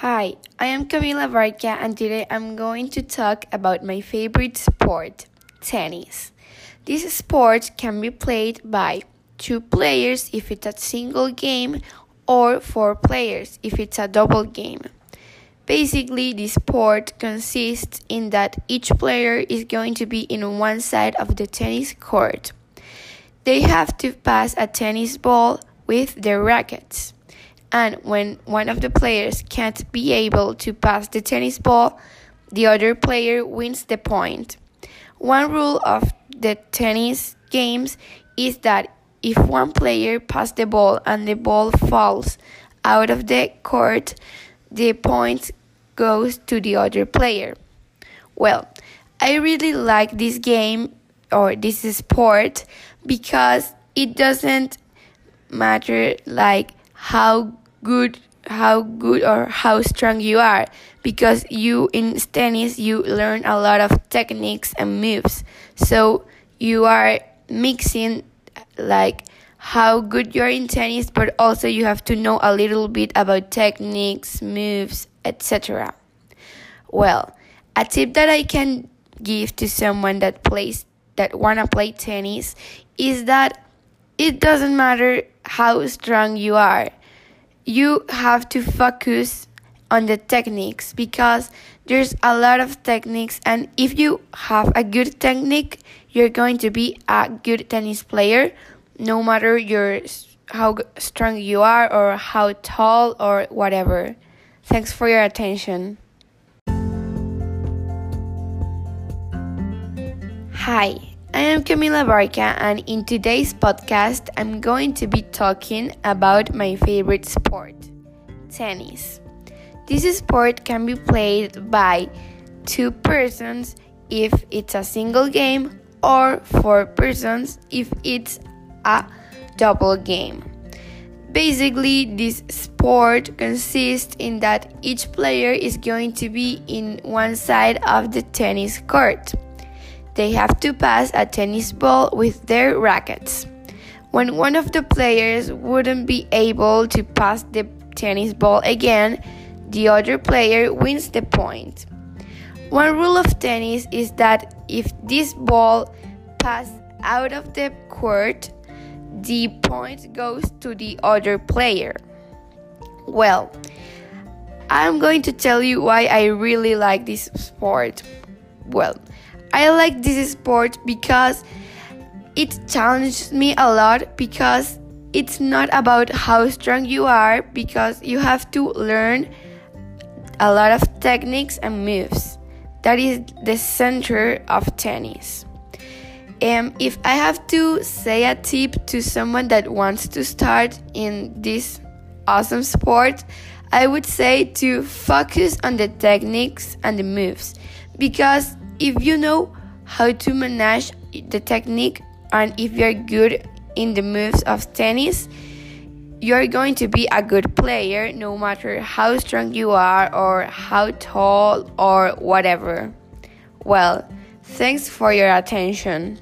Hi, I am Camila Barca and today I'm going to talk about my favorite sport, tennis. This sport can be played by two players if it's a single game or four players if it's a double game. Basically, this sport consists in that each player is going to be in one side of the tennis court. They have to pass a tennis ball with their rackets and when one of the players can't be able to pass the tennis ball, the other player wins the point. One rule of the tennis games is that if one player passes the ball and the ball falls out of the court, the point goes to the other player. Well, I really like this game or this sport because it doesn't matter like how good how good or how strong you are. Because you in tennis you learn a lot of techniques and moves. So you are mixing like how good you are in tennis but also you have to know a little bit about techniques moves etc well a tip that i can give to someone that plays that wanna play tennis is that it doesn't matter how strong you are. You have to focus on the techniques because there's a lot of techniques and if you have a good technique you're going to be a good tennis player no matter your how strong you are or how tall or whatever. Thanks for your attention. Hi I am Camila Barca, and in today's podcast, I'm going to be talking about my favorite sport tennis. This sport can be played by two persons if it's a single game, or four persons if it's a double game. Basically, this sport consists in that each player is going to be in one side of the tennis court they have to pass a tennis ball with their rackets. When one of the players wouldn't be able to pass the tennis ball again, the other player wins the point. One rule of tennis is that if this ball passes out of the court, the point goes to the other player. Well, I'm going to tell you why I really like this sport. Well, I like this sport because it challenges me a lot because it's not about how strong you are because you have to learn a lot of techniques and moves. That is the center of tennis. Um, if I have to say a tip to someone that wants to start in this awesome sport, I would say to focus on the techniques and the moves because if you know how to manage the technique and if you're good in the moves of tennis, you're going to be a good player no matter how strong you are or how tall or whatever. Well, thanks for your attention.